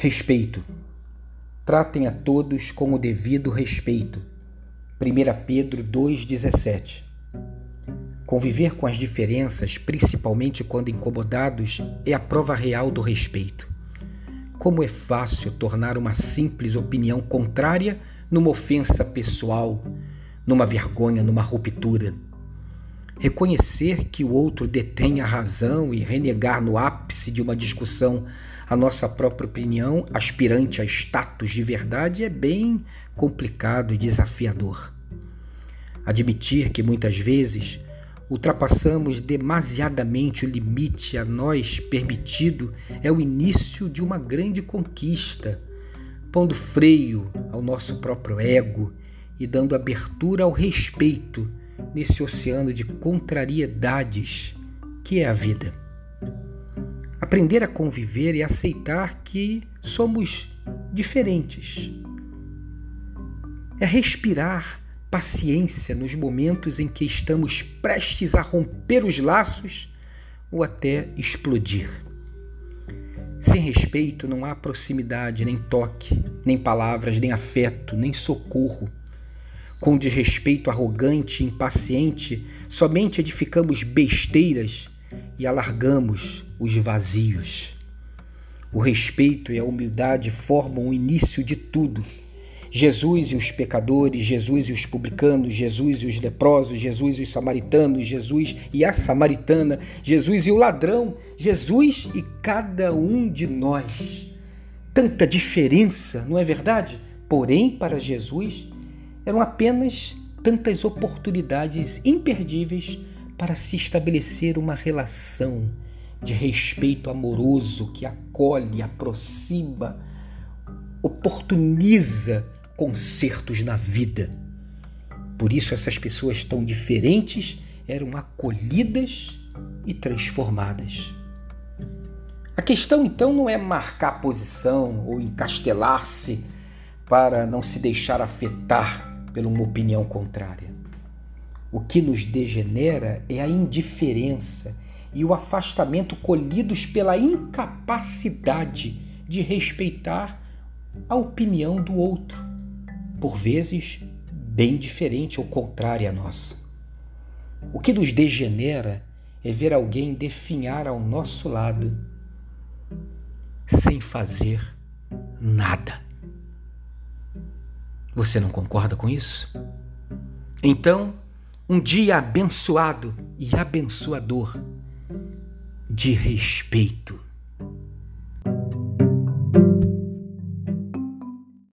Respeito. Tratem a todos com o devido respeito. 1 Pedro 2,17. Conviver com as diferenças, principalmente quando incomodados, é a prova real do respeito. Como é fácil tornar uma simples opinião contrária numa ofensa pessoal, numa vergonha, numa ruptura. Reconhecer que o outro detém a razão e renegar no ápice de uma discussão a nossa própria opinião aspirante a status de verdade é bem complicado e desafiador. Admitir que muitas vezes ultrapassamos demasiadamente o limite a nós permitido é o início de uma grande conquista, pondo freio ao nosso próprio ego e dando abertura ao respeito nesse oceano de contrariedades que é a vida. Aprender a conviver e aceitar que somos diferentes. É respirar paciência nos momentos em que estamos prestes a romper os laços ou até explodir. Sem respeito não há proximidade, nem toque, nem palavras, nem afeto, nem socorro. Com desrespeito arrogante e impaciente, somente edificamos besteiras e alargamos os vazios. O respeito e a humildade formam o início de tudo. Jesus e os pecadores, Jesus e os publicanos, Jesus e os leprosos, Jesus e os samaritanos, Jesus e a samaritana, Jesus e o ladrão, Jesus e cada um de nós. Tanta diferença, não é verdade? Porém, para Jesus, eram apenas tantas oportunidades imperdíveis para se estabelecer uma relação de respeito amoroso que acolhe, aproxima, oportuniza concertos na vida. Por isso, essas pessoas tão diferentes eram acolhidas e transformadas. A questão então não é marcar posição ou encastelar-se para não se deixar afetar por uma opinião contrária. O que nos degenera é a indiferença e o afastamento colhidos pela incapacidade de respeitar a opinião do outro, por vezes bem diferente ou contrária à nossa. O que nos degenera é ver alguém definhar ao nosso lado sem fazer nada. Você não concorda com isso? Então, um dia abençoado e abençoador de respeito.